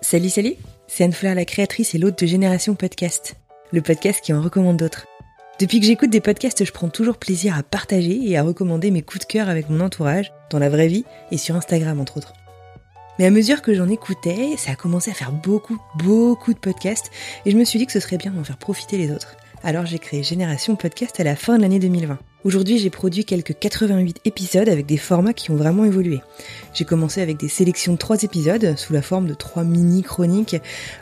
Salut, salut C'est Anne-Fleur, la créatrice et l'hôte de Génération Podcast, le podcast qui en recommande d'autres. Depuis que j'écoute des podcasts, je prends toujours plaisir à partager et à recommander mes coups de cœur avec mon entourage, dans la vraie vie et sur Instagram entre autres. Mais à mesure que j'en écoutais, ça a commencé à faire beaucoup, beaucoup de podcasts et je me suis dit que ce serait bien d'en faire profiter les autres alors j'ai créé Génération Podcast à la fin de l'année 2020. Aujourd'hui, j'ai produit quelques 88 épisodes avec des formats qui ont vraiment évolué. J'ai commencé avec des sélections de 3 épisodes sous la forme de 3 mini-chroniques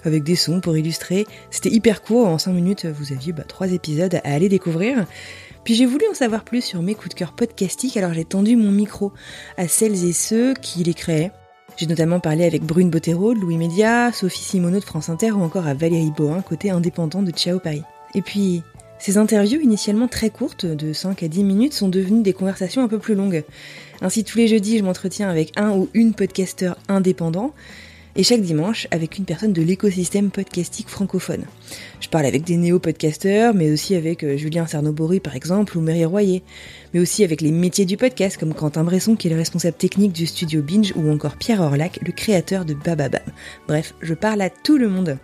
avec des sons pour illustrer. C'était hyper court, en 5 minutes, vous aviez bah, 3 épisodes à aller découvrir. Puis j'ai voulu en savoir plus sur mes coups de cœur podcastiques, alors j'ai tendu mon micro à celles et ceux qui les créaient. J'ai notamment parlé avec Brune Bottero de Louis Média, Sophie Simoneau de France Inter ou encore à Valérie Bohin, côté indépendant de Ciao Paris. Et puis, ces interviews, initialement très courtes, de 5 à 10 minutes, sont devenues des conversations un peu plus longues. Ainsi, tous les jeudis, je m'entretiens avec un ou une podcasteur indépendant, et chaque dimanche avec une personne de l'écosystème podcastique francophone. Je parle avec des néo-podcasteurs, mais aussi avec euh, Julien Cernobori par exemple, ou Marie Royer, mais aussi avec les métiers du podcast comme Quentin Bresson qui est le responsable technique du studio Binge, ou encore Pierre Orlac, le créateur de Bababam. Bref, je parle à tout le monde.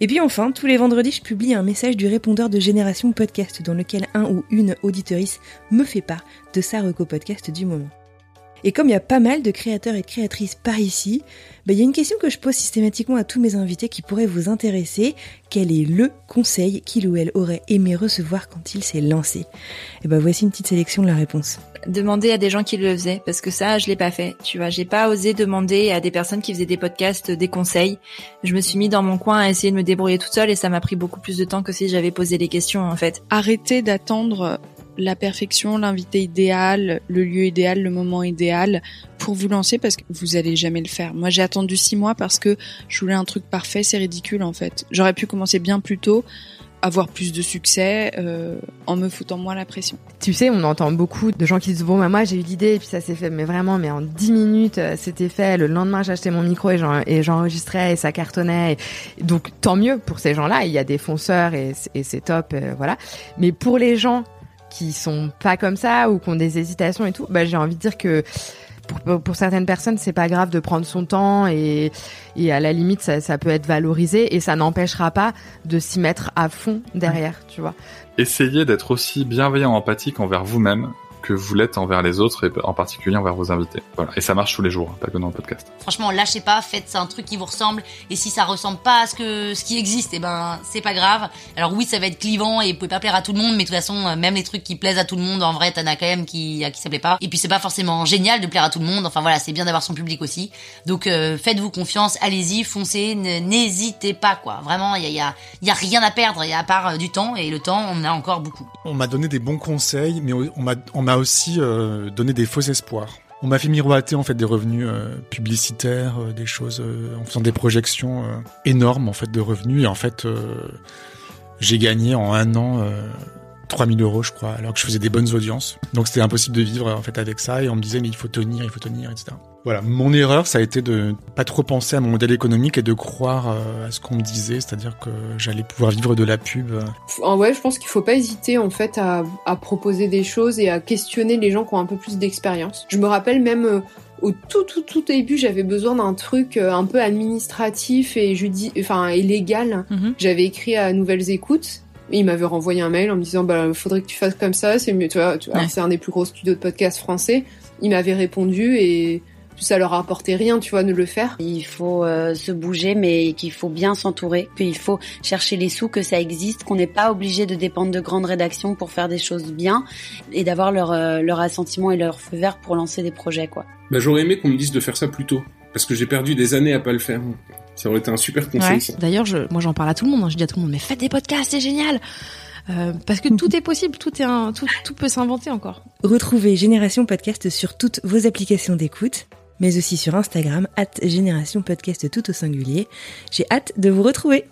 Et puis enfin, tous les vendredis, je publie un message du répondeur de Génération Podcast dans lequel un ou une auditorice me fait part de sa reco podcast du moment. Et comme il y a pas mal de créateurs et de créatrices par ici, bah, il y a une question que je pose systématiquement à tous mes invités qui pourrait vous intéresser. Quel est le conseil qu'il ou elle aurait aimé recevoir quand il s'est lancé? Et ben voici une petite sélection de la réponse. Demander à des gens qui le faisaient, parce que ça, je l'ai pas fait. Tu vois, j'ai pas osé demander à des personnes qui faisaient des podcasts des conseils. Je me suis mis dans mon coin à essayer de me débrouiller toute seule et ça m'a pris beaucoup plus de temps que si j'avais posé les questions en fait. Arrêtez d'attendre la perfection, l'invité idéal, le lieu idéal, le moment idéal pour vous lancer parce que vous allez jamais le faire. Moi, j'ai attendu six mois parce que je voulais un truc parfait. C'est ridicule en fait. J'aurais pu commencer bien plus tôt avoir plus de succès euh, en me foutant moins la pression. Tu sais, on entend beaucoup de gens qui disent bon bah moi j'ai eu l'idée et puis ça s'est fait mais vraiment mais en dix minutes euh, c'était fait. Le lendemain j'ai acheté mon micro et j'enregistrais et ça cartonnait. donc tant mieux pour ces gens-là. Il y a des fonceurs et, c'est top, euh, voilà. Mais pour les gens qui sont pas comme ça ou qui ont des hésitations et tout, bah, j'ai envie de dire que pour, pour certaines personnes, c'est pas grave de prendre son temps et, et à la limite, ça, ça peut être valorisé et ça n'empêchera pas de s'y mettre à fond derrière, tu vois. Essayez d'être aussi bienveillant, empathique envers vous-même que vous l'êtes envers les autres et en particulier envers vos invités. Voilà. Et ça marche tous les jours, hein, pas que dans le podcast. Franchement, lâchez pas, faites un truc qui vous ressemble. Et si ça ressemble pas à ce que ce qui existe, eh ben c'est pas grave. Alors oui, ça va être clivant et vous pouvez pas plaire à tout le monde, mais de toute façon, euh, même les trucs qui plaisent à tout le monde, en vrai, t'en as quand même qui à qui ça plaît pas. Et puis c'est pas forcément génial de plaire à tout le monde. Enfin voilà, c'est bien d'avoir son public aussi. Donc euh, faites-vous confiance, allez-y, foncez, n'hésitez pas quoi. Vraiment, il y a, y a rien à perdre, y a à part euh, du temps et le temps, on a encore beaucoup. On m'a donné des bons conseils, mais on m'a aussi euh, donné des faux espoirs. On m'a fait miroiter en fait des revenus euh, publicitaires, euh, des choses en faisant des projections énormes en fait de revenus et en fait j'ai gagné en un an 3000 euros je crois alors que je faisais des bonnes audiences. Donc c'était impossible de vivre en fait avec ça et on me disait mais il faut tenir, il faut tenir, etc. Voilà, mon erreur, ça a été de pas trop penser à mon modèle économique et de croire euh, à ce qu'on me disait, c'est-à-dire que j'allais pouvoir vivre de la pub. En ouais, je pense qu'il faut pas hésiter en fait à, à, proposer des choses et à questionner les gens qui ont un peu plus d'expérience. Je me rappelle même euh, au tout tout tout début, j'avais besoin d'un truc euh, un peu administratif et je dis, enfin et légal. Mhm. J'avais écrit à Nouvelles Écoutes il m'avait renvoyé un mail en me disant bah faudrait que tu fasses comme ça, c'est mieux. Tu vois, tu vois c'est un des plus gros studios de podcast français. Il m'avait répondu et ça leur a apporté rien, tu vois, de le faire. Il faut euh, se bouger, mais qu'il faut bien s'entourer, qu'il faut chercher les sous, que ça existe, qu'on n'est pas obligé de dépendre de grandes rédactions pour faire des choses bien et d'avoir leur, euh, leur assentiment et leur feu vert pour lancer des projets, quoi. Bah, j'aurais aimé qu'on me dise de faire ça plus tôt, parce que j'ai perdu des années à pas le faire. Ça aurait été un super conseil. D'ailleurs, moi j'en parle à tout le monde. Hein. Je dis à tout le monde, mais faites des podcasts, c'est génial. Euh, parce que tout est possible, tout est un, tout, tout peut s'inventer encore. Retrouvez Génération Podcast sur toutes vos applications d'écoute mais aussi sur Instagram, at Génération Podcast tout au singulier. J'ai hâte de vous retrouver.